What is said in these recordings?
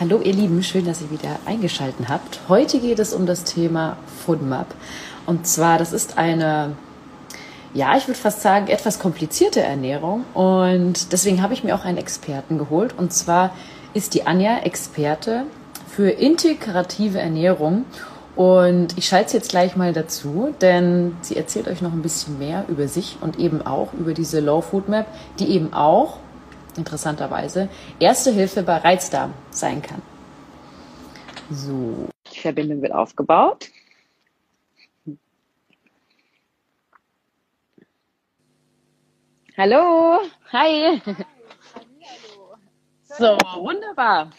Hallo ihr Lieben, schön, dass ihr wieder eingeschaltet habt. Heute geht es um das Thema FoodMap. Und zwar, das ist eine, ja, ich würde fast sagen, etwas komplizierte Ernährung. Und deswegen habe ich mir auch einen Experten geholt. Und zwar ist die Anja Experte für integrative Ernährung. Und ich schalte jetzt gleich mal dazu, denn sie erzählt euch noch ein bisschen mehr über sich und eben auch über diese Low Food Map, die eben auch interessanterweise Erste Hilfe bei Reizdarm sein kann. So, die Verbindung wird aufgebaut. Hallo, hi. So, wunderbar.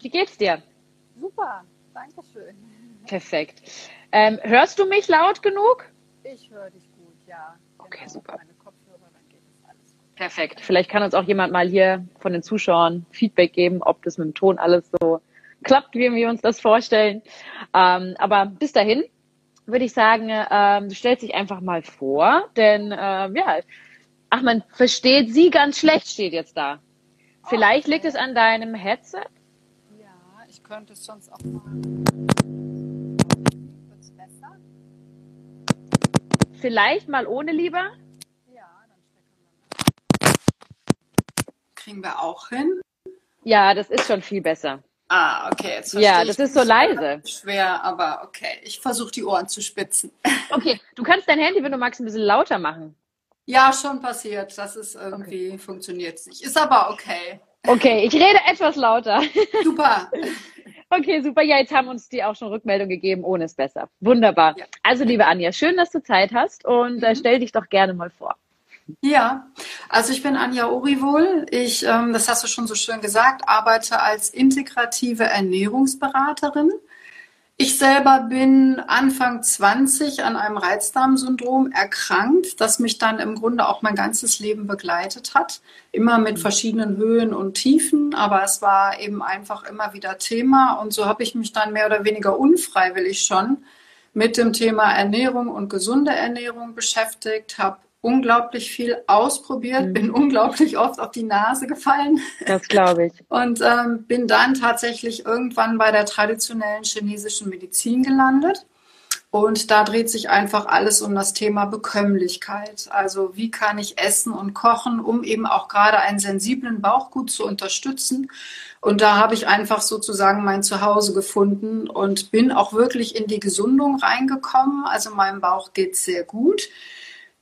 Wie geht's dir? Super, danke schön. Perfekt. Ähm, hörst du mich laut genug? Ich höre dich gut, ja. Okay, Genau, super. Meine Kopfhörer, dann geht es alles gut. Perfekt. Vielleicht kann uns auch jemand mal hier von den Zuschauern Feedback geben, ob das mit dem Ton alles so klappt, wie wir uns das vorstellen. Ähm, aber bis dahin würde ich sagen, ähm, du stellst dich einfach mal vor, denn ähm, ja, ach, man versteht sie ganz schlecht, steht jetzt da. Vielleicht liegt es an deinem Headset. Ja, ich könnte es sonst auch mal. Vielleicht mal ohne lieber. Ja, dann stecken wir mal. Kriegen wir auch hin? Ja, das ist schon viel besser. Ah, okay. Jetzt Ja, das ist so leise. Schwer, aber okay. Ich versuche die Ohren zu spitzen. Okay, du kannst dein Handy, wenn du magst, ein bisschen lauter machen. Ja, schon passiert. Das ist irgendwie funktioniert nicht. Ist aber okay. Okay, ich rede etwas lauter. Super. Okay, super. Ja, jetzt haben uns die auch schon Rückmeldung gegeben. Ohne ist besser. Wunderbar. Ja. Also, liebe Anja, schön, dass du Zeit hast und äh, Mhm. stell dich doch gerne mal vor. Ja, also ich bin Anja Orivol. Ich, ähm, das hast du schon so schön gesagt, arbeite als integrative Ernährungsberaterin. Ich selber bin Anfang 20 an einem Reizdarmsyndrom erkrankt, das mich dann im Grunde auch mein ganzes Leben begleitet hat. Immer mit verschiedenen Höhen und Tiefen, aber es war eben einfach immer wieder Thema. Und so habe ich mich dann mehr oder weniger unfreiwillig schon mit dem Thema Ernährung und gesunde Ernährung beschäftigt, habe unglaublich viel ausprobiert, Mhm. bin unglaublich oft auf die Nase gefallen Das glaube ich. und ähm, bin dann tatsächlich irgendwann bei der traditionellen chinesischen Medizin gelandet. Und da dreht sich einfach alles um das Thema Bekömmlichkeit. Also wie kann ich essen und kochen, um eben auch gerade einen sensiblen Bauch gut zu unterstützen. Und da habe ich einfach sozusagen mein Zuhause gefunden und bin auch wirklich in die Gesundung reingekommen. Also meinem Bauch geht sehr gut.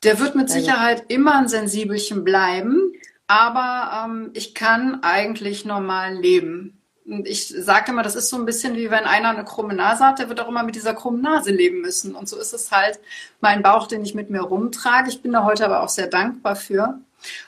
Der wird mit. Sicherheit immer ein Sensibelchen bleiben, aber ähm, ich kann eigentlich normal leben. Und ich sage immer, das ist so ein bisschen wie wenn einer eine krumme Nase hat, der wird auch immer mit dieser krummen Nase leben müssen. Und so ist es halt mein Bauch, den ich mit mir rumtrage. Ich bin da heute aber auch sehr dankbar für.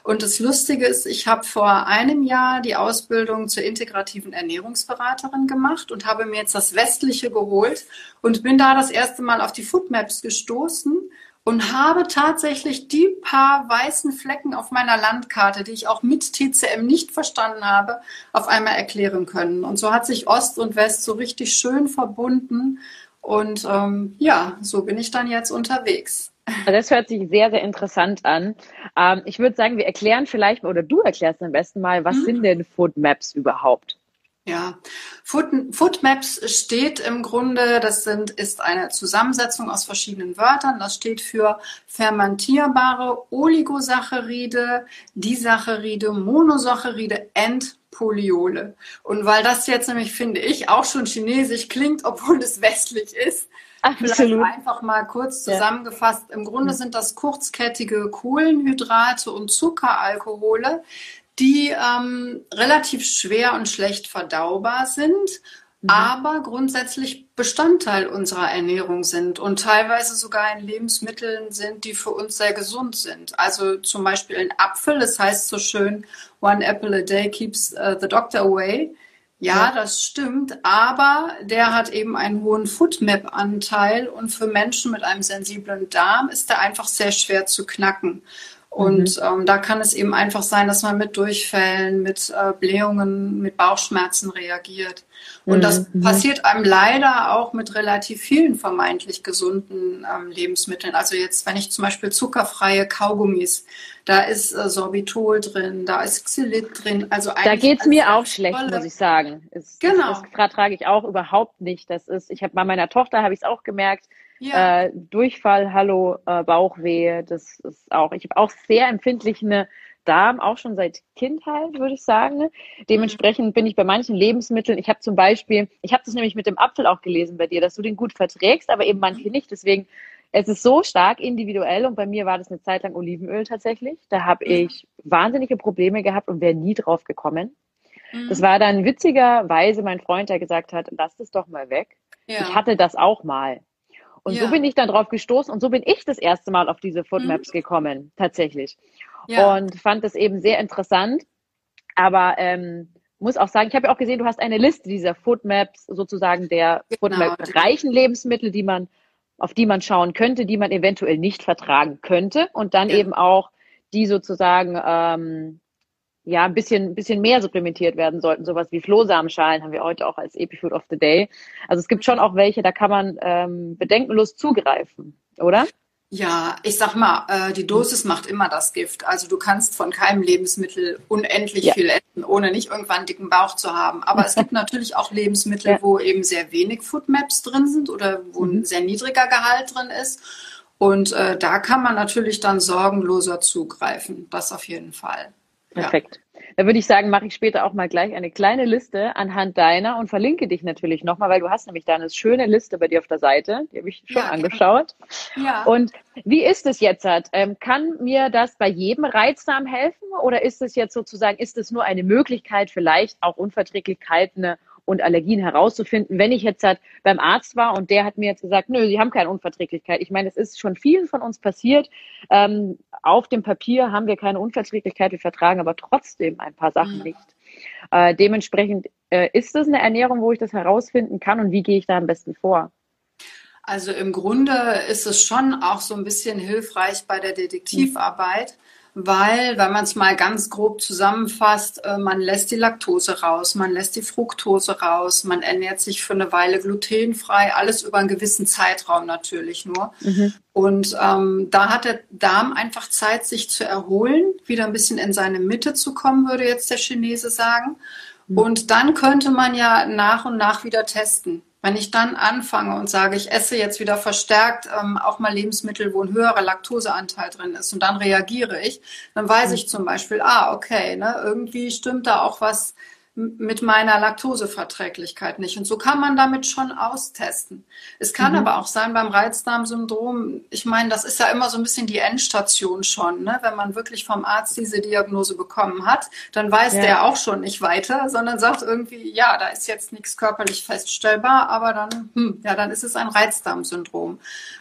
Und das Lustige ist, ich habe vor einem Jahr die Ausbildung zur integrativen Ernährungsberaterin gemacht und habe mir jetzt das Westliche geholt und bin da das erste Mal auf die Foodmaps gestoßen und habe tatsächlich die paar weißen Flecken auf meiner Landkarte, die ich auch mit TCM nicht verstanden habe, auf einmal erklären können. Und so hat sich Ost und West so richtig schön verbunden. Und ähm, ja, so bin ich dann jetzt unterwegs. Das hört sich sehr, sehr interessant an. Ähm, ich würde sagen, wir erklären vielleicht mal, oder du erklärst am besten mal, was Mhm. sind denn Food Maps überhaupt? Ja, Food, Foodmaps steht im Grunde, das sind, ist eine Zusammensetzung aus verschiedenen Wörtern. Das steht für fermentierbare Oligosaccharide, Disaccharide, Monosaccharide and Polyole. Und weil das jetzt nämlich, finde ich, auch schon chinesisch klingt, obwohl es westlich ist, Vielleicht Absolut. einfach mal kurz Ja. zusammengefasst. Im Grunde Mhm. sind das kurzkettige Kohlenhydrate und Zuckeralkohole, die ähm, relativ schwer und schlecht verdaubar sind, Mhm. aber grundsätzlich Bestandteil unserer Ernährung sind und teilweise sogar in Lebensmitteln sind, die für uns sehr gesund sind. Also zum Beispiel ein Apfel, das heißt so schön, one apple a day keeps uh, the doctor away. Ja, das stimmt, aber der hat eben einen hohen Foodmap-Anteil und für Menschen mit einem sensiblen Darm ist der einfach sehr schwer zu knacken. Und mhm. ähm, da kann es eben einfach sein, dass man mit Durchfällen, mit äh, Blähungen, mit Bauchschmerzen reagiert. Und mhm. das passiert einem leider auch mit relativ vielen vermeintlich gesunden ähm, Lebensmitteln. Also jetzt, wenn ich zum Beispiel zuckerfreie Kaugummis, da ist äh, Sorbitol drin, da ist Xylit drin. Also da geht's mir auch schlecht, tolle... muss ich sagen. Es, genau. Das, das vertrage ich auch überhaupt nicht. Das ist, ich habe bei meiner Tochter habe ich es auch gemerkt ja. Äh, Durchfall, Hallo, äh, Bauchweh, das ist auch, ich habe auch sehr empfindliche Darm, auch schon seit Kindheit, würde ich sagen. Dementsprechend mhm. bin ich bei manchen Lebensmitteln, ich habe zum Beispiel, ich habe das nämlich mit dem Apfel auch gelesen bei dir, dass du den gut verträgst, aber eben manche mhm. nicht. Deswegen, es ist so stark individuell und bei mir war das eine Zeit lang Olivenöl tatsächlich. Da habe mhm. ich wahnsinnige Probleme gehabt und wäre nie drauf gekommen. Mhm. Das war dann witzigerweise mein Freund, der gesagt hat, lass das doch mal weg. Ja. Ich hatte das auch mal. Und ja. so bin ich dann drauf gestoßen und so bin ich das erste Mal auf diese Foodmaps mhm. gekommen, tatsächlich. Ja. Und fand das eben sehr interessant. Aber ähm, muss auch sagen, ich habe ja auch gesehen, du hast eine Liste dieser Foodmaps, sozusagen der genau. Foodmap-reichen Lebensmittel, die man, auf die man schauen könnte, die man eventuell nicht vertragen könnte. Und dann ja. eben auch die sozusagen ähm, ja, ein bisschen, ein bisschen mehr supplementiert werden sollten. Sowas wie Flohsamenschalen haben wir heute auch als Epifood of the Day. Also es gibt schon auch welche, da kann man ähm, bedenkenlos zugreifen, oder? Ja, ich sag mal, äh, die Dosis macht immer das Gift. Also du kannst von keinem Lebensmittel unendlich ja. viel essen, ohne nicht irgendwann einen dicken Bauch zu haben. Aber es gibt natürlich auch Lebensmittel, ja. wo eben sehr wenig Foodmaps drin sind oder wo mhm. ein sehr niedriger Gehalt drin ist. Und äh, da kann man natürlich dann sorgenloser zugreifen. Das auf jeden Fall. Perfekt. Ja. Da würde ich sagen, mache ich später auch mal gleich eine kleine Liste anhand deiner und verlinke dich natürlich nochmal, weil du hast nämlich da eine schöne Liste bei dir auf der Seite. Die habe ich schon ja, angeschaut. Ja. Und wie ist es jetzt? Ähm, kann mir das bei jedem Reizdarm helfen oder ist es jetzt sozusagen, ist es nur eine Möglichkeit, vielleicht auch Unverträglichkeiten und Allergien herauszufinden. Wenn ich jetzt halt beim Arzt war und der hat mir jetzt gesagt, nö, Sie haben keine Unverträglichkeit. Ich meine, es ist schon vielen von uns passiert. Ähm, auf dem Papier haben wir keine Unverträglichkeit, wir vertragen aber trotzdem ein paar Sachen mhm. nicht. Äh, dementsprechend äh, ist das eine Ernährung, wo ich das herausfinden kann und wie gehe ich da am besten vor? Also im Grunde ist es schon auch so ein bisschen hilfreich bei der Detektivarbeit, weil, wenn man es mal ganz grob zusammenfasst, äh, man lässt die Laktose raus, man lässt die Fructose raus, man ernährt sich für eine Weile glutenfrei, alles über einen gewissen Zeitraum natürlich nur. Mhm. Und ähm, da hat der Darm einfach Zeit, sich zu erholen, wieder ein bisschen in seine Mitte zu kommen, würde jetzt der Chinese sagen. Mhm. Und dann könnte man ja nach und nach wieder testen. Wenn ich dann anfange und sage, ich esse jetzt wieder verstärkt ähm, auch mal Lebensmittel, wo ein höherer Laktoseanteil drin ist und dann reagiere ich, dann weiß ich zum Beispiel, ah, okay, ne, irgendwie stimmt da auch was mit meiner Laktoseverträglichkeit nicht. Und so kann man damit schon austesten. Es kann mhm. aber auch sein beim Reizdarmsyndrom, ich meine, das ist ja immer so ein bisschen die Endstation schon. Ne? Wenn man wirklich vom Arzt diese Diagnose bekommen hat, dann weiß ja. der auch schon nicht weiter, sondern sagt irgendwie, ja, da ist jetzt nichts körperlich feststellbar, aber dann, hm, ja, dann ist es ein Reizdarmsyndrom.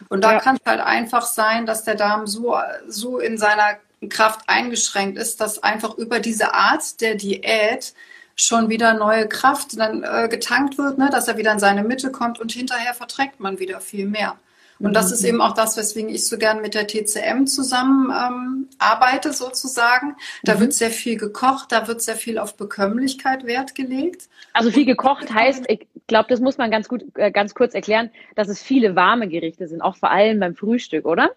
Und da ja. kann es halt einfach sein, dass der Darm so, so in seiner Kraft eingeschränkt ist, dass einfach über diese Art der Diät schon wieder neue Kraft dann äh, getankt wird, ne, dass er wieder in seine Mitte kommt und hinterher verträgt man wieder viel mehr. Und das ist mhm. eben auch das, weswegen ich so gern mit der TCM zusammen ähm, arbeite, sozusagen. Da mhm. wird sehr viel gekocht, da wird sehr viel auf Bekömmlichkeit Wert gelegt. Also viel gekocht heißt, ich glaube, das muss man ganz gut, äh, ganz kurz erklären, dass es viele warme Gerichte sind, auch vor allem beim Frühstück, oder?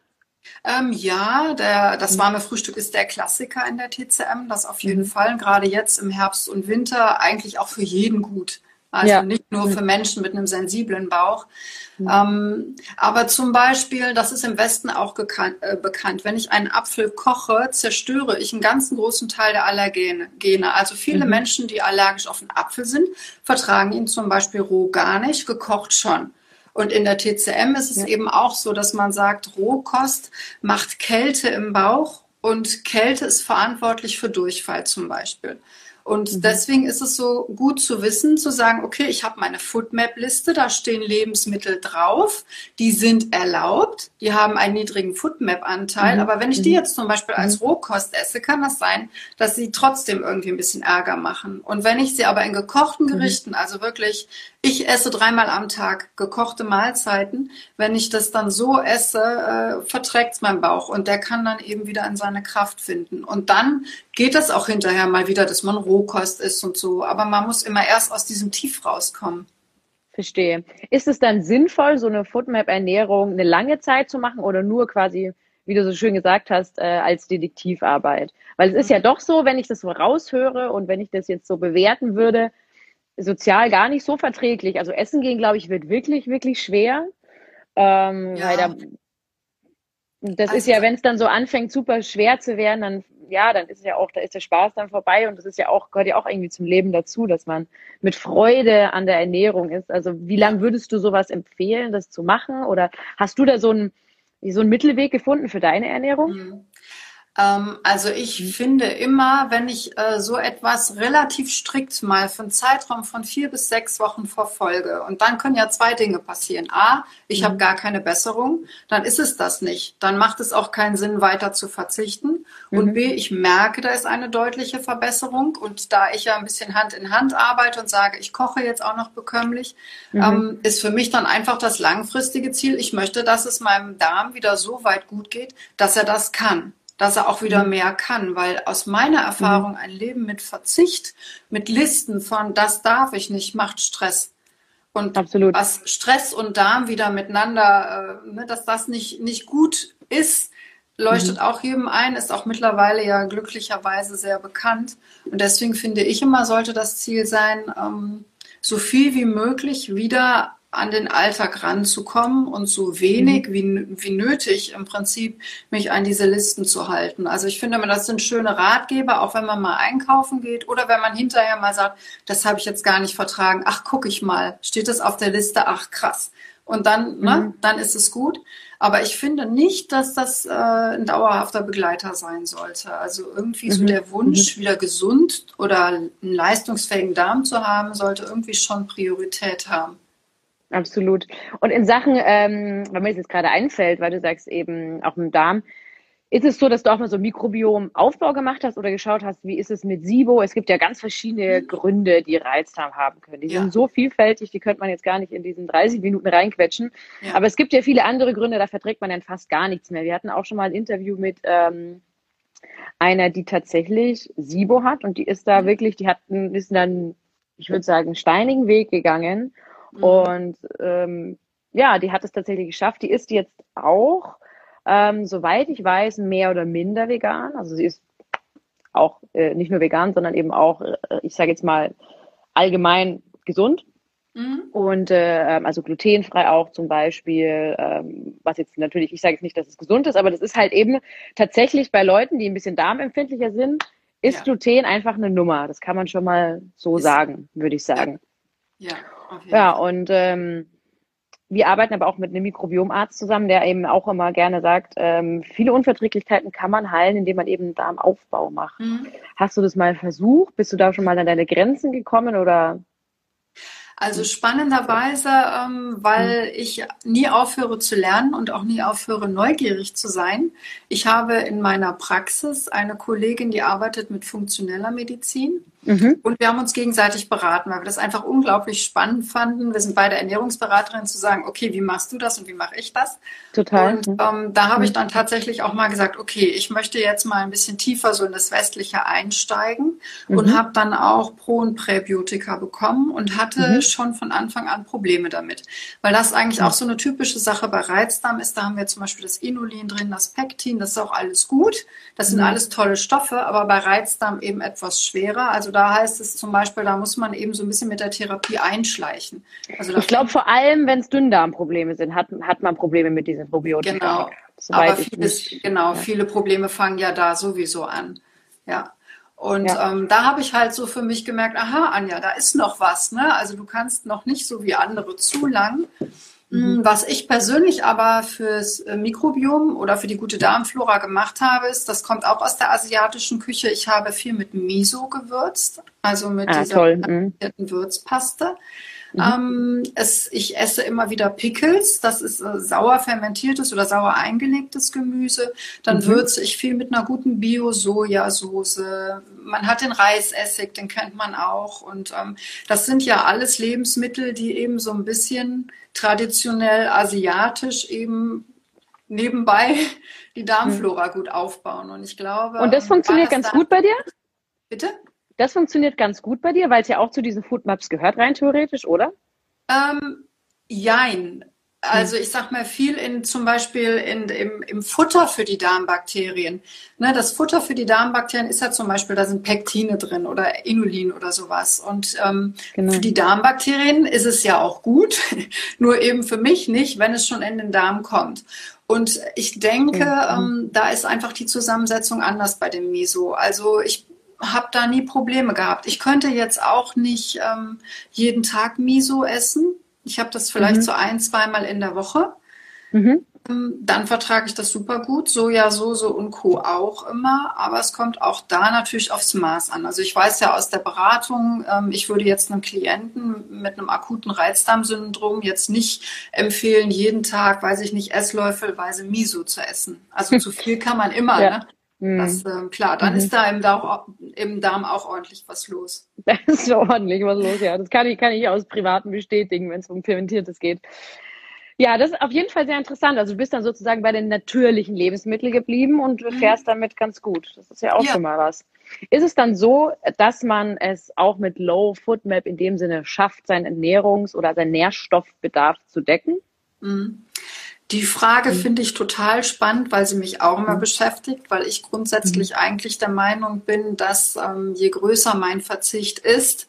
Ähm, ja, der, das mhm. warme Frühstück ist der Klassiker in der TCM, das auf jeden mhm. Fall, gerade jetzt im Herbst und Winter, eigentlich auch für jeden gut. Also ja. nicht nur für mhm. Menschen mit einem sensiblen Bauch. Mhm. Ähm, aber zum Beispiel, das ist im Westen auch gekannt, äh, bekannt, wenn ich einen Apfel koche, zerstöre ich einen ganzen großen Teil der Allergene. Also viele mhm. Menschen, die allergisch auf einen Apfel sind, vertragen ihn zum Beispiel roh gar nicht, gekocht schon. Und in der TCM ist es ja. eben auch so, dass man sagt, Rohkost macht Kälte im Bauch und Kälte ist verantwortlich für Durchfall zum Beispiel. Und mhm. deswegen ist es so gut zu wissen, zu sagen, okay, ich habe meine Foodmap-Liste, da stehen Lebensmittel drauf, die sind erlaubt, die haben einen niedrigen Foodmap-Anteil, mhm. aber wenn ich die mhm. jetzt zum Beispiel als mhm. Rohkost esse, kann das sein, dass sie trotzdem irgendwie ein bisschen Ärger machen. Und wenn ich sie aber in gekochten mhm. Gerichten, also wirklich Ich esse dreimal am Tag gekochte Mahlzeiten. Wenn ich das dann so esse, äh, verträgt es mein Bauch und der kann dann eben wieder in seine Kraft finden. Und dann geht es auch hinterher mal wieder, dass man Rohkost isst und so. Aber man muss immer erst aus diesem Tief rauskommen. Verstehe. Ist es dann sinnvoll, so eine Foodmap-Ernährung eine lange Zeit zu machen oder nur quasi, wie du so schön gesagt hast, äh, als Detektivarbeit? Weil es ist ja doch so, wenn ich das so raushöre und wenn ich das jetzt so bewerten würde, sozial gar nicht so verträglich. Also Essen gehen, glaube ich, wird wirklich, wirklich schwer. Ähm, ja. Weil da, das also, ist ja, wenn es dann so anfängt, super schwer zu werden, dann ja, dann ist ja auch, da ist der Spaß dann vorbei und das ist ja auch, gehört ja auch irgendwie zum Leben dazu, dass man mit Freude an der Ernährung ist. Also wie lange würdest du sowas empfehlen, das zu machen? Oder hast du da so einen, so einen Mittelweg gefunden für deine Ernährung? Mhm. Ähm, also ich finde immer, wenn ich äh, so etwas relativ strikt mal für einen Zeitraum von vier bis sechs Wochen verfolge, und dann können ja zwei Dinge passieren. A, ich mhm. habe gar keine Besserung, dann ist es das nicht. Dann macht es auch keinen Sinn, weiter zu verzichten. Mhm. Und B, ich merke, da ist eine deutliche Verbesserung. Und da ich ja ein bisschen Hand in Hand arbeite und sage, ich koche jetzt auch noch bekömmlich, mhm. ähm, ist für mich dann einfach das langfristige Ziel. Ich möchte, dass es meinem Darm wieder so weit gut geht, dass er das kann dass er auch wieder mhm. mehr kann, weil aus meiner Erfahrung mhm. ein Leben mit Verzicht, mit Listen von das darf ich nicht, macht Stress. Und Absolut. was Stress und Darm wieder miteinander, äh, ne, dass das nicht, nicht gut ist, leuchtet mhm. auch jedem ein, ist auch mittlerweile ja glücklicherweise sehr bekannt. Und deswegen finde ich immer, sollte das Ziel sein, ähm, so viel wie möglich wieder an den Alltag ranzukommen und so wenig mhm. wie, wie nötig im Prinzip mich an diese Listen zu halten. Also ich finde, das sind schöne Ratgeber, auch wenn man mal einkaufen geht oder wenn man hinterher mal sagt, das habe ich jetzt gar nicht vertragen. Ach, gucke ich mal, steht das auf der Liste? Ach, krass. Und dann, ne, mhm. ne, dann ist es gut. Aber ich finde nicht, dass das äh, ein dauerhafter Begleiter sein sollte. Also irgendwie mhm. so der Wunsch, mhm. wieder gesund oder einen leistungsfähigen Darm zu haben, sollte irgendwie schon Priorität haben. Absolut. Und in Sachen, ähm, wenn mir das jetzt gerade einfällt, weil du sagst eben auch im Darm, ist es so, dass du auch mal so Mikrobiom-Aufbau gemacht hast oder geschaut hast, wie ist es mit SIBO? Es gibt ja ganz verschiedene mhm. Gründe, die Reizdarm haben können. Die ja. sind so vielfältig, die könnte man jetzt gar nicht in diesen 30 Minuten reinquetschen. Ja. Aber es gibt ja viele andere Gründe, da verträgt man dann fast gar nichts mehr. Wir hatten auch schon mal ein Interview mit ähm, einer, die tatsächlich SIBO hat und die ist da mhm. wirklich, die hat, ist dann, ich würde sagen, einen steinigen Weg gegangen Mhm. Und ähm, ja, die hat es tatsächlich geschafft. Die ist jetzt auch, ähm, soweit ich weiß, mehr oder minder vegan. Also sie ist auch äh, nicht nur vegan, sondern eben auch, äh, ich sage jetzt mal, allgemein gesund. Mhm. Und äh, ähm, also glutenfrei auch zum Beispiel, ähm, was jetzt natürlich, ich sage jetzt nicht, dass es gesund ist, aber das ist halt eben tatsächlich bei Leuten, die ein bisschen darmempfindlicher sind, ist ja. Gluten einfach eine Nummer. Das kann man schon mal so ist, sagen, würde ich sagen. Ja. ja. Ja, und ähm, wir arbeiten aber auch mit einem Mikrobiomarzt zusammen, der eben auch immer gerne sagt, ähm, viele Unverträglichkeiten kann man heilen, indem man eben Darmaufbau macht. Mhm. Hast du das mal versucht? Bist du da schon mal an deine Grenzen gekommen oder also spannenderweise, ähm, weil hm. ich nie aufhöre zu lernen und auch nie aufhöre neugierig zu sein. Ich habe in meiner Praxis eine Kollegin, die arbeitet mit funktioneller Medizin. Mhm. Und wir haben uns gegenseitig beraten, weil wir das einfach unglaublich spannend fanden. Wir sind beide Ernährungsberaterinnen zu sagen, okay, wie machst du das und wie mache ich das? Total. Und ähm, da habe ich dann tatsächlich auch mal gesagt, okay, ich möchte jetzt mal ein bisschen tiefer so in das Westliche einsteigen mhm. und habe dann auch Pro- und Präbiotika bekommen und hatte mhm. Schon von Anfang an Probleme damit. Weil das eigentlich auch so eine typische Sache bei Reizdarm ist. Da haben wir zum Beispiel das Inulin drin, das Pektin, das ist auch alles gut. Das sind mhm. alles tolle Stoffe, aber bei Reizdarm eben etwas schwerer. Also da heißt es zum Beispiel, da muss man eben so ein bisschen mit der Therapie einschleichen. Also ich glaube vor allem, wenn es Dünndarmprobleme sind, hat, hat man Probleme mit diesen Probiotika. Genau. Aber vieles, genau, ja. viele Probleme fangen ja da sowieso an. Ja. Und ja. ähm, da habe ich halt so für mich gemerkt, aha, Anja, da ist noch was. Ne? Also du kannst noch nicht so wie andere zu lang. Mhm. Was ich persönlich aber fürs äh, Mikrobiom oder für die gute Darmflora gemacht habe, ist, das kommt auch aus der asiatischen Küche. Ich habe viel mit Miso gewürzt, also mit ah, dieser mhm. Würzpaste. Mhm. Ähm, es, ich esse immer wieder Pickles, das ist äh, sauer fermentiertes oder sauer eingelegtes Gemüse. Dann mhm. würze ich viel mit einer guten Bio-Sojasauce. Man hat den Reisessig, den kennt man auch. Und ähm, das sind ja alles Lebensmittel, die eben so ein bisschen traditionell asiatisch eben nebenbei die Darmflora mhm. gut aufbauen. Und ich glaube. Und das ähm, funktioniert ganz gut bei dir? Bitte? Das funktioniert ganz gut bei dir, weil es ja auch zu diesen Foodmaps gehört, rein theoretisch, oder? Ähm, jein. Also hm. ich sag mal viel in zum Beispiel in, im, im Futter für die Darmbakterien. Ne, das Futter für die Darmbakterien ist ja zum Beispiel, da sind Pektine drin oder Inulin oder sowas. Und ähm, genau. für die Darmbakterien ist es ja auch gut, nur eben für mich nicht, wenn es schon in den Darm kommt. Und ich denke, mhm. ähm, da ist einfach die Zusammensetzung anders bei dem Miso. Also ich habe da nie Probleme gehabt. Ich könnte jetzt auch nicht ähm, jeden Tag Miso essen. Ich habe das vielleicht mhm. so ein, zweimal in der Woche. Mhm. Ähm, dann vertrage ich das super gut. Sojasauce und Co. auch immer. Aber es kommt auch da natürlich aufs Maß an. Also ich weiß ja aus der Beratung, ähm, ich würde jetzt einem Klienten mit einem akuten Reizdarmsyndrom jetzt nicht empfehlen, jeden Tag, weiß ich nicht, Esslöffelweise Miso zu essen. Also zu viel kann man immer. Ja. Ne? Das, äh, klar, dann mhm. ist da im Darm, im Darm auch ordentlich was los. Da ist ordentlich was los, ja. Das kann ich, kann ich aus Privaten bestätigen, wenn es um Fermentiertes geht. Ja, das ist auf jeden Fall sehr interessant. Also du bist dann sozusagen bei den natürlichen Lebensmitteln geblieben und mhm. fährst damit ganz gut. Das ist ja auch ja. schon mal was. Ist es dann so, dass man es auch mit Low Food Map in dem Sinne schafft, seinen Ernährungs- oder seinen Nährstoffbedarf zu decken? Mhm. Die Frage mhm. finde ich total spannend, weil sie mich auch immer mhm. beschäftigt, weil ich grundsätzlich mhm. eigentlich der Meinung bin, dass ähm, je größer mein Verzicht ist,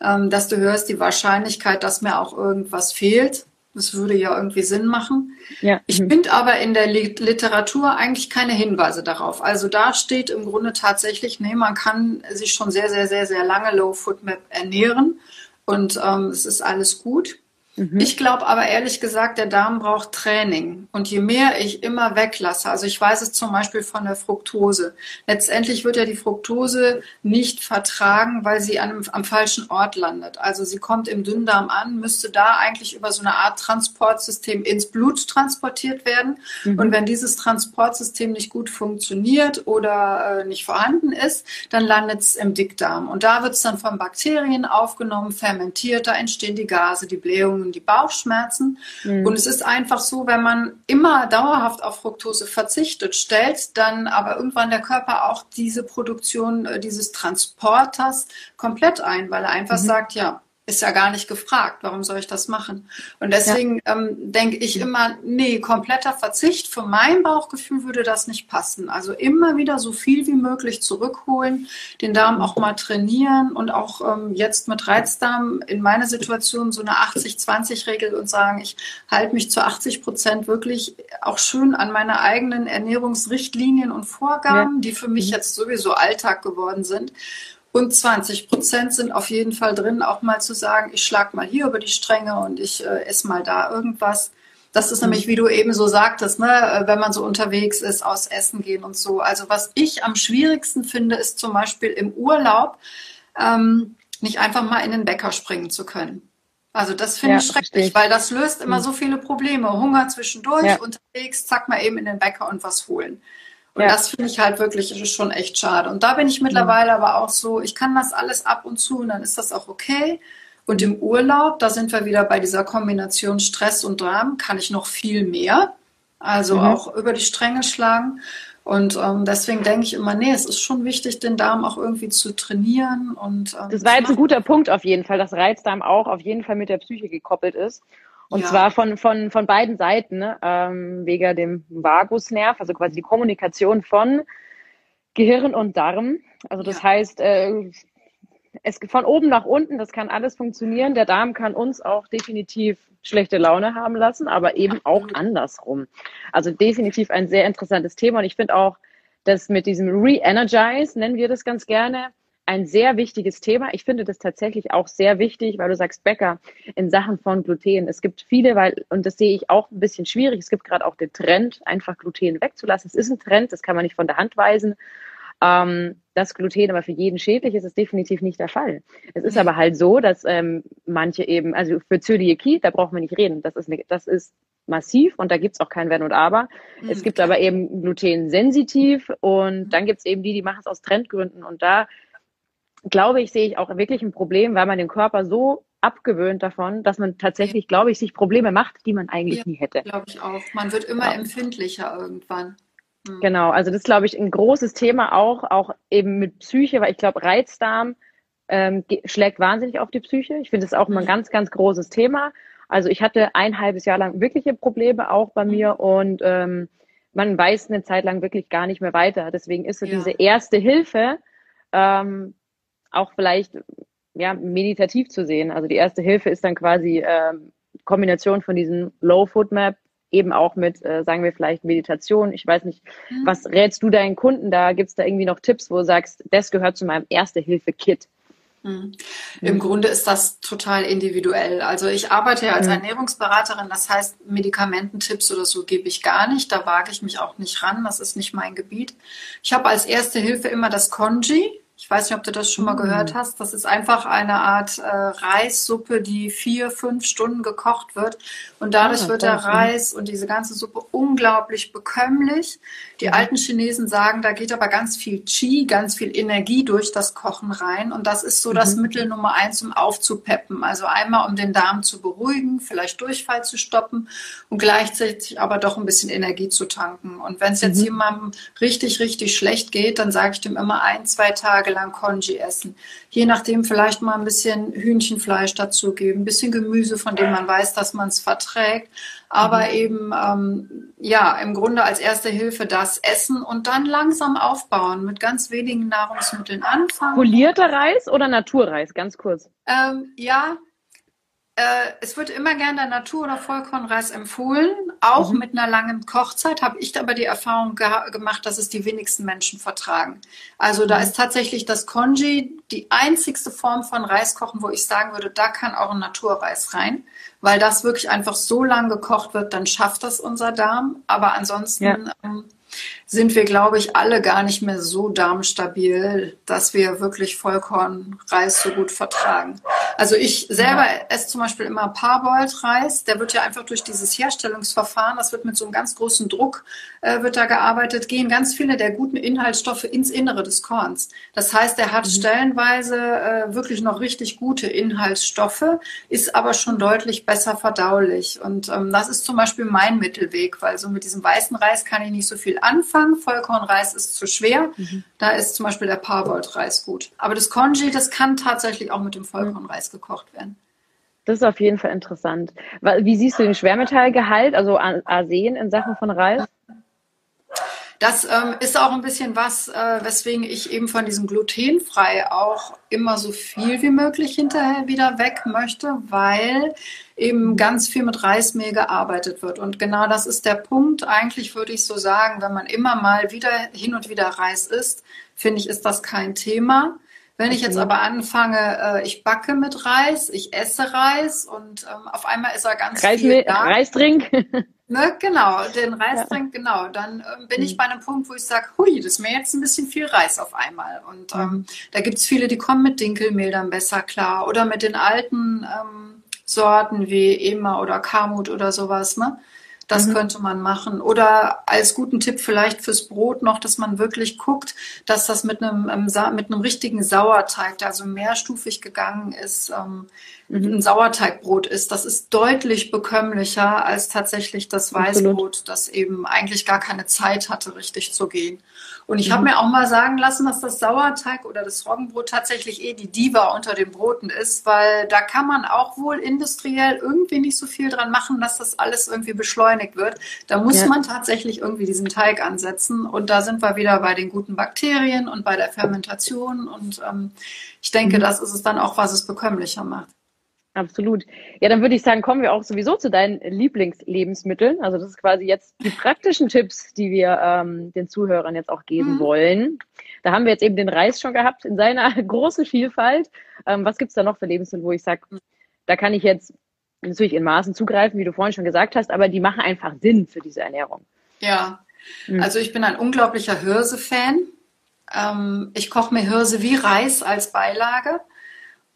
ähm, desto höher ist die Wahrscheinlichkeit, dass mir auch irgendwas fehlt. Das würde ja irgendwie Sinn machen. Ja. Ich finde aber in der Literatur eigentlich keine Hinweise darauf. Also da steht im Grunde tatsächlich, nee, man kann sich schon sehr, sehr, sehr, sehr lange Low Food Map ernähren und ähm, es ist alles gut. Mhm. Ich glaube aber ehrlich gesagt, der Darm braucht Training. Und je mehr ich immer weglasse, also ich weiß es zum Beispiel von der Fructose. Letztendlich wird ja die Fructose nicht vertragen, weil sie an, am falschen Ort landet. Also sie kommt im Dünndarm an, müsste da eigentlich über so eine Art Transportsystem ins Blut transportiert werden. Mhm. Und wenn dieses Transportsystem nicht gut funktioniert oder äh, nicht vorhanden ist, dann landet es im Dickdarm. Und da wird es dann von Bakterien aufgenommen, fermentiert, da entstehen die Gase, die Blähungen die Bauchschmerzen. Mhm. Und es ist einfach so, wenn man immer dauerhaft auf Fructose verzichtet, stellt dann aber irgendwann der Körper auch diese Produktion äh, dieses Transporters komplett ein, weil er einfach mhm. sagt, ja, ist ja gar nicht gefragt, warum soll ich das machen? Und deswegen ja. ähm, denke ich immer, nee, kompletter Verzicht. Für mein Bauchgefühl würde das nicht passen. Also immer wieder so viel wie möglich zurückholen, den Darm auch mal trainieren und auch ähm, jetzt mit Reizdarm in meiner Situation so eine 80-20-Regel und sagen, ich halte mich zu 80 Prozent wirklich auch schön an meine eigenen Ernährungsrichtlinien und Vorgaben, ja. die für mich mhm. jetzt sowieso Alltag geworden sind. Und 20 Prozent sind auf jeden Fall drin, auch mal zu sagen, ich schlage mal hier über die Stränge und ich äh, esse mal da irgendwas. Das ist nämlich, wie du eben so sagtest, ne, äh, wenn man so unterwegs ist, aus Essen gehen und so. Also was ich am schwierigsten finde, ist zum Beispiel im Urlaub ähm, nicht einfach mal in den Bäcker springen zu können. Also das finde ja, ich schrecklich, ich. weil das löst immer hm. so viele Probleme. Hunger zwischendurch, ja. unterwegs, zack mal eben in den Bäcker und was holen. Und ja. das finde ich halt wirklich schon echt schade. Und da bin ich mittlerweile aber auch so, ich kann das alles ab und zu und dann ist das auch okay. Und im Urlaub, da sind wir wieder bei dieser Kombination Stress und Dram, kann ich noch viel mehr. Also mhm. auch über die Stränge schlagen. Und ähm, deswegen denke ich immer, nee, es ist schon wichtig, den Darm auch irgendwie zu trainieren. Und, ähm, das war jetzt ein guter Punkt auf jeden Fall, dass Reizdarm auch auf jeden Fall mit der Psyche gekoppelt ist. Und ja. zwar von, von, von beiden Seiten, ne? ähm, wegen dem Vagusnerv, also quasi die Kommunikation von Gehirn und Darm. Also das ja. heißt, äh, es von oben nach unten, das kann alles funktionieren. Der Darm kann uns auch definitiv schlechte Laune haben lassen, aber eben auch andersrum. Also definitiv ein sehr interessantes Thema. Und ich finde auch, dass mit diesem Re-Energize, nennen wir das ganz gerne, ein sehr wichtiges Thema. Ich finde das tatsächlich auch sehr wichtig, weil du sagst, Bäcker, in Sachen von Gluten. Es gibt viele, weil, und das sehe ich auch ein bisschen schwierig, es gibt gerade auch den Trend, einfach Gluten wegzulassen. Es ist ein Trend, das kann man nicht von der Hand weisen. Ähm, dass Gluten aber für jeden schädlich ist, ist definitiv nicht der Fall. Es ist aber halt so, dass ähm, manche eben, also für Zöliakie, da braucht man nicht reden. Das ist, eine, das ist massiv und da gibt's auch kein Wenn und Aber. Mhm, es gibt klar. aber eben Gluten-sensitiv und mhm. dann gibt's eben die, die machen es aus Trendgründen. Und da glaube ich, sehe ich auch wirklich ein Problem, weil man den Körper so abgewöhnt davon, dass man tatsächlich, glaube ich, sich Probleme macht, die man eigentlich ja, nie hätte. Glaube ich auch. Man wird immer ja. empfindlicher irgendwann. Mhm. Genau, also das ist, glaube ich, ein großes Thema auch, auch eben mit Psyche, weil ich glaube, Reizdarm ähm, schlägt wahnsinnig auf die Psyche. Ich finde es auch immer ein mhm. ganz, ganz großes Thema. Also ich hatte ein halbes Jahr lang wirkliche Probleme auch bei mir mhm. und ähm, man weiß eine Zeit lang wirklich gar nicht mehr weiter. Deswegen ist so ja. diese erste Hilfe ähm, auch vielleicht ja, meditativ zu sehen. Also die erste Hilfe ist dann quasi ähm, Kombination von diesem Low Food Map eben auch mit, äh, sagen wir vielleicht Meditation. Ich weiß nicht, mhm. was rätst du deinen Kunden da? Gibt es da irgendwie noch Tipps, wo du sagst, das gehört zu meinem Erste-Hilfe-Kit? Mhm. Im Grunde ist das total individuell. Also ich arbeite ja als mhm. Ernährungsberaterin, das heißt Medikamententipps oder so gebe ich gar nicht. Da wage ich mich auch nicht ran. Das ist nicht mein Gebiet. Ich habe als erste Hilfe immer das Konji. Ich weiß nicht, ob du das schon mal gehört mm. hast. Das ist einfach eine Art äh, Reissuppe, die vier, fünf Stunden gekocht wird. Und dadurch ah, wird der Reis und diese ganze Suppe unglaublich bekömmlich. Die mhm. alten Chinesen sagen, da geht aber ganz viel Qi, ganz viel Energie durch das Kochen rein. Und das ist so mhm. das Mittel Nummer eins, um aufzupeppen. Also einmal, um den Darm zu beruhigen, vielleicht Durchfall zu stoppen und gleichzeitig aber doch ein bisschen Energie zu tanken. Und wenn es jetzt mhm. jemandem richtig, richtig schlecht geht, dann sage ich dem immer ein, zwei Tage lang Konji essen. Je nachdem vielleicht mal ein bisschen Hühnchenfleisch dazugeben, ein bisschen Gemüse, von dem man weiß, dass man es verträgt aber mhm. eben ähm, ja im Grunde als erste Hilfe das Essen und dann langsam aufbauen mit ganz wenigen Nahrungsmitteln anfangen. Polierter Reis oder Naturreis? Ganz kurz. Ähm, ja, äh, es wird immer gern der Natur- oder Vollkornreis empfohlen, auch mhm. mit einer langen Kochzeit. Habe ich aber die Erfahrung ge gemacht, dass es die wenigsten Menschen vertragen. Also da mhm. ist tatsächlich das Konji die einzigste Form von Reiskochen, wo ich sagen würde, da kann auch ein Naturreis rein, weil das wirklich einfach so lang gekocht wird, dann schafft das unser Darm. Aber ansonsten ja. ähm, sind wir, glaube ich, alle gar nicht mehr so darmstabil, dass wir wirklich Vollkornreis so gut vertragen. Also ich selber ja. esse zum Beispiel immer Parboiled-Reis. Der wird ja einfach durch dieses Herstellungsverfahren, das wird mit so einem ganz großen Druck, äh, wird da gearbeitet, gehen ganz viele der guten Inhaltsstoffe ins Innere des Korns. Das heißt, er hat mhm. stellenweise äh, wirklich noch richtig gute Inhaltsstoffe, ist aber schon deutlich besser verdaulich. Und ähm, das ist zum Beispiel mein Mittelweg, weil so mit diesem weißen Reis kann ich nicht so viel anfangen. Vollkornreis ist zu schwer. Mhm. Da ist zum Beispiel der Parboiled-Reis gut. Aber das Congee, das kann tatsächlich auch mit dem Vollkornreis gekocht werden. Das ist auf jeden Fall interessant. Wie siehst du den Schwermetallgehalt, also Arsen in Sachen von Reis? Das ähm, ist auch ein bisschen was, äh, weswegen ich eben von diesem glutenfrei auch immer so viel wie möglich hinterher wieder weg möchte, weil eben ganz viel mit Reismehl gearbeitet wird. Und genau das ist der Punkt. Eigentlich würde ich so sagen, wenn man immer mal wieder hin und wieder Reis isst, finde ich, ist das kein Thema. Wenn ich jetzt aber anfange, äh, ich backe mit Reis, ich esse Reis und ähm, auf einmal ist er ganz Reismehl, viel da. Reisdrink. Ne, genau, den Reisdrink, ja. genau. Dann ähm, bin mhm. ich bei einem Punkt, wo ich sage, hui, das ist mir jetzt ein bisschen viel Reis auf einmal. Und ähm, mhm. da gibt's viele, die kommen mit Dinkelmehl dann besser klar. Oder mit den alten ähm, Sorten wie Ema oder Kamut oder sowas, ne? Das mhm. könnte man machen. Oder als guten Tipp vielleicht fürs Brot noch, dass man wirklich guckt, dass das mit einem, ähm, mit einem richtigen Sauerteig, der also mehrstufig gegangen ist, ähm, mhm. ein Sauerteigbrot ist. Das ist deutlich bekömmlicher als tatsächlich das Weißbrot, Absolut. das eben eigentlich gar keine Zeit hatte, richtig zu gehen. Und ich mhm. habe mir auch mal sagen lassen, dass das Sauerteig oder das Roggenbrot tatsächlich eh die Diva unter den Broten ist, weil da kann man auch wohl industriell irgendwie nicht so viel dran machen, dass das alles irgendwie beschleunigt wird. Da muss ja. man tatsächlich irgendwie diesen Teig ansetzen. Und da sind wir wieder bei den guten Bakterien und bei der Fermentation. Und ähm, ich denke, mhm. das ist es dann auch, was es bekömmlicher macht. Absolut. Ja, dann würde ich sagen, kommen wir auch sowieso zu deinen Lieblingslebensmitteln. Also das ist quasi jetzt die praktischen Tipps, die wir ähm, den Zuhörern jetzt auch geben mhm. wollen. Da haben wir jetzt eben den Reis schon gehabt in seiner großen Vielfalt. Ähm, was gibt's da noch für Lebensmittel, wo ich sage, da kann ich jetzt natürlich in Maßen zugreifen, wie du vorhin schon gesagt hast, aber die machen einfach Sinn für diese Ernährung. Ja, mhm. also ich bin ein unglaublicher Hirse-Fan. Ähm, ich koche mir Hirse wie Reis als Beilage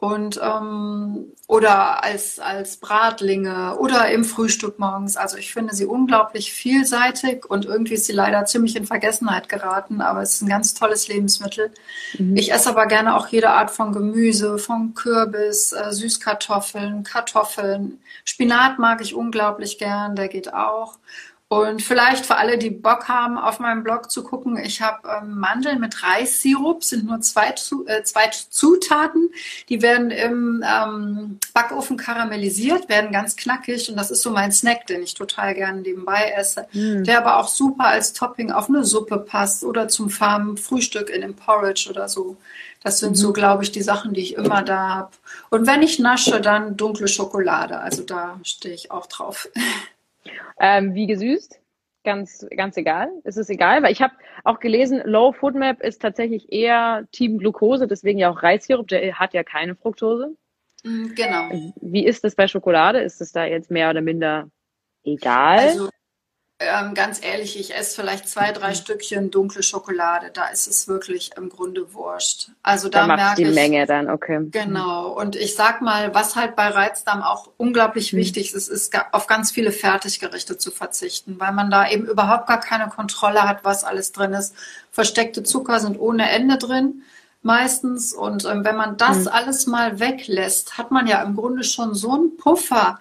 und ähm, oder als als Bratlinge oder im Frühstück morgens. Also ich finde sie unglaublich vielseitig und irgendwie ist sie leider ziemlich in Vergessenheit geraten, aber es ist ein ganz tolles Lebensmittel. Mhm. Ich esse aber gerne auch jede Art von Gemüse, von Kürbis, äh, Süßkartoffeln, Kartoffeln. Spinat mag ich unglaublich gern, der geht auch. Und vielleicht für alle, die Bock haben, auf meinem Blog zu gucken, ich habe ähm, Mandeln mit Reissirup, sind nur zwei, äh, zwei Zutaten. Die werden im ähm, Backofen karamellisiert, werden ganz knackig und das ist so mein Snack, den ich total gerne nebenbei esse, mm. der aber auch super als Topping auf eine Suppe passt oder zum Farmen Frühstück in dem Porridge oder so. Das sind so, mhm. glaube ich, die Sachen, die ich immer da habe. Und wenn ich nasche, dann dunkle Schokolade. Also da stehe ich auch drauf. Ähm, wie gesüßt? Ganz, ganz egal. Es ist egal, weil ich habe auch gelesen, Low Food Map ist tatsächlich eher Team Glucose, deswegen ja auch Reissirup, der hat ja keine Fructose. Mm, genau. Wie ist das bei Schokolade? Ist es da jetzt mehr oder minder egal? Also ähm, ganz ehrlich, ich esse vielleicht zwei, drei mhm. Stückchen dunkle Schokolade. Da ist es wirklich im Grunde wurscht. Also da, da merke die ich, Menge dann, okay. Genau. Und ich sag mal, was halt bei Reizdarm auch unglaublich mhm. wichtig ist, ist auf ganz viele Fertiggerichte zu verzichten, weil man da eben überhaupt gar keine Kontrolle hat, was alles drin ist. Versteckte Zucker sind ohne Ende drin meistens. Und ähm, wenn man das mhm. alles mal weglässt, hat man ja im Grunde schon so einen Puffer,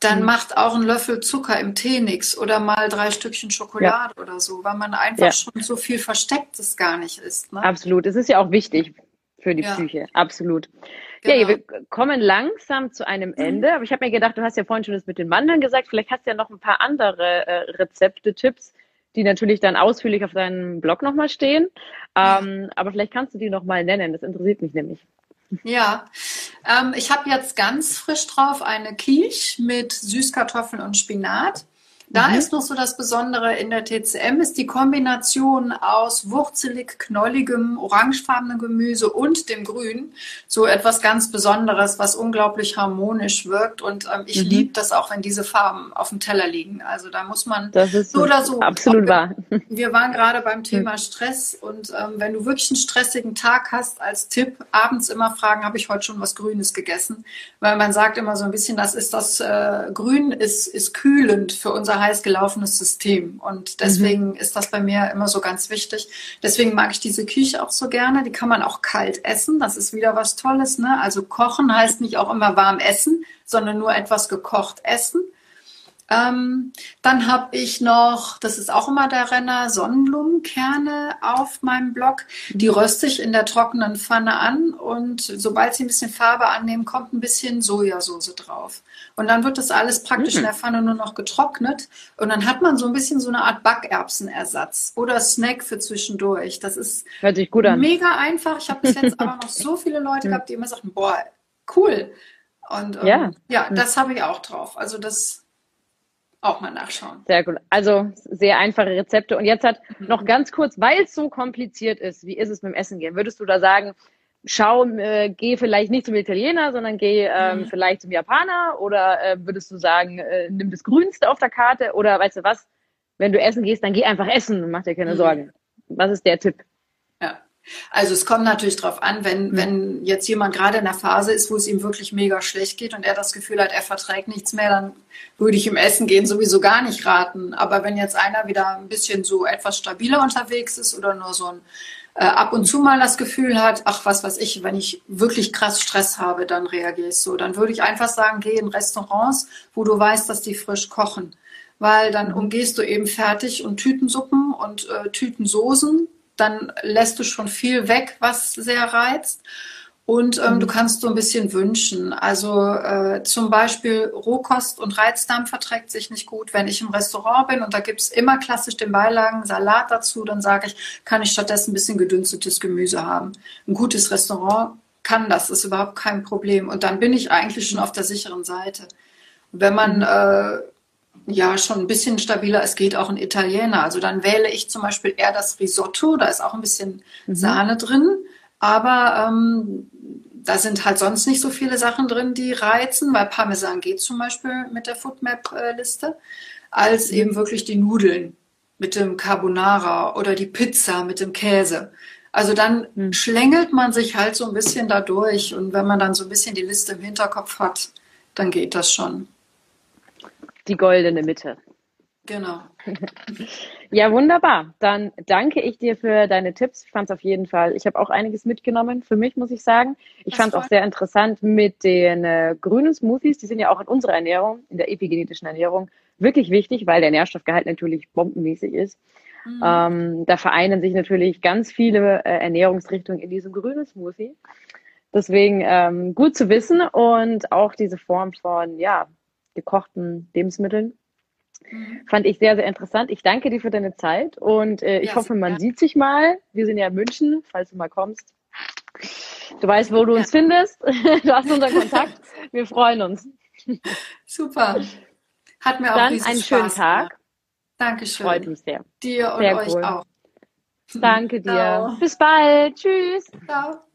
dann mhm. macht auch ein Löffel Zucker im Tee nichts oder mal drei Stückchen Schokolade ja. oder so, weil man einfach ja. schon so viel Verstecktes gar nicht isst. Ne? Absolut. Es ist ja auch wichtig für die ja. Psyche. Absolut. Genau. Ja, wir kommen langsam zu einem mhm. Ende, aber ich habe mir gedacht, du hast ja vorhin schon das mit den Mandeln gesagt, vielleicht hast du ja noch ein paar andere äh, Rezepte, Tipps, die natürlich dann ausführlich auf deinem Blog nochmal stehen. Ähm, aber vielleicht kannst du die nochmal nennen, das interessiert mich nämlich. Ja, ähm, ich habe jetzt ganz frisch drauf eine Quiche mit Süßkartoffeln und Spinat. Da mhm. ist noch so das Besondere in der TCM, ist die Kombination aus wurzelig, knolligem, orangefarbenen Gemüse und dem Grün. So etwas ganz Besonderes, was unglaublich harmonisch wirkt. Und ähm, ich mhm. liebe das auch, wenn diese Farben auf dem Teller liegen. Also da muss man so oder so. Absolut wahr. Wir waren gerade beim Thema mhm. Stress. Und ähm, wenn du wirklich einen stressigen Tag hast, als Tipp, abends immer fragen, habe ich heute schon was Grünes gegessen? Weil man sagt immer so ein bisschen, das ist das äh, Grün ist, ist kühlend für unser heiß gelaufenes System. Und deswegen mhm. ist das bei mir immer so ganz wichtig. Deswegen mag ich diese Küche auch so gerne. Die kann man auch kalt essen. Das ist wieder was Tolles. Ne? Also kochen heißt nicht auch immer warm essen, sondern nur etwas gekocht essen. Ähm, dann habe ich noch, das ist auch immer der Renner, Sonnenblumenkerne auf meinem Blog. Die röste ich in der trockenen Pfanne an und sobald sie ein bisschen Farbe annehmen, kommt ein bisschen Sojasauce drauf. Und dann wird das alles praktisch mhm. in der Pfanne nur noch getrocknet und dann hat man so ein bisschen so eine Art Backerbsenersatz oder Snack für zwischendurch. Das ist mega einfach. Ich habe bis jetzt aber noch so viele Leute gehabt, die immer sagten, boah, cool. Und ähm, ja, ja das habe ich auch drauf. Also das auch mal nachschauen. Sehr gut. Also sehr einfache Rezepte. Und jetzt hat mhm. noch ganz kurz, weil es so kompliziert ist, wie ist es mit dem Essen gehen? Würdest du da sagen, schau, äh, geh vielleicht nicht zum Italiener, sondern geh ähm, mhm. vielleicht zum Japaner? Oder äh, würdest du sagen, äh, nimm das Grünste auf der Karte? Oder weißt du was, wenn du essen gehst, dann geh einfach essen und mach dir keine mhm. Sorgen. Was ist der Tipp? Also es kommt natürlich darauf an, wenn, mhm. wenn jetzt jemand gerade in der Phase ist, wo es ihm wirklich mega schlecht geht und er das Gefühl hat, er verträgt nichts mehr, dann würde ich im Essen gehen sowieso gar nicht raten. Aber wenn jetzt einer wieder ein bisschen so etwas stabiler unterwegs ist oder nur so ein äh, ab und zu mal das Gefühl hat, ach was weiß ich, wenn ich wirklich krass Stress habe, dann reagiere ich so. Dann würde ich einfach sagen, geh in Restaurants, wo du weißt, dass die frisch kochen. Weil dann mhm. umgehst du eben fertig und Tütensuppen und äh, Tütensoßen dann lässt du schon viel weg, was sehr reizt. Und ähm, mhm. du kannst so ein bisschen wünschen. Also äh, zum Beispiel Rohkost und Reizdarm verträgt sich nicht gut. Wenn ich im Restaurant bin und da gibt's immer klassisch den Beilagen Salat dazu, dann sage ich, kann ich stattdessen ein bisschen gedünstetes Gemüse haben. Ein gutes Restaurant kann das, ist überhaupt kein Problem. Und dann bin ich eigentlich schon auf der sicheren Seite. Wenn man mhm. äh, ja schon ein bisschen stabiler. Es geht auch ein Italiener. Also dann wähle ich zum Beispiel eher das Risotto. Da ist auch ein bisschen mhm. Sahne drin. Aber ähm, da sind halt sonst nicht so viele Sachen drin, die reizen, weil Parmesan geht zum Beispiel mit der Foodmap-Liste, als mhm. eben wirklich die Nudeln mit dem Carbonara oder die Pizza mit dem Käse. Also dann hm. schlängelt man sich halt so ein bisschen da durch und wenn man dann so ein bisschen die Liste im Hinterkopf hat, dann geht das schon. Die goldene Mitte. Genau. ja, wunderbar. Dann danke ich dir für deine Tipps. Ich fand es auf jeden Fall. Ich habe auch einiges mitgenommen für mich, muss ich sagen. Ich fand es auch sehr interessant mit den äh, grünen Smoothies. Die sind ja auch in unserer Ernährung, in der epigenetischen Ernährung, wirklich wichtig, weil der Nährstoffgehalt natürlich bombenmäßig ist. Mhm. Ähm, da vereinen sich natürlich ganz viele äh, Ernährungsrichtungen in diesem grünen Smoothie. Deswegen ähm, gut zu wissen und auch diese Form von ja, gekochten Lebensmitteln Mhm. Fand ich sehr, sehr interessant. Ich danke dir für deine Zeit und äh, ich ja, hoffe, man sieht sich mal. Wir sind ja in München, falls du mal kommst. Du weißt, wo du uns ja. findest. Du hast unseren Kontakt. Wir freuen uns. Super. Hat mir auch Dann einen schönen Tag. Gemacht. Dankeschön. Freut mich sehr. Dir und sehr euch cool. auch. Danke dir. Ciao. Bis bald. Tschüss. Ciao.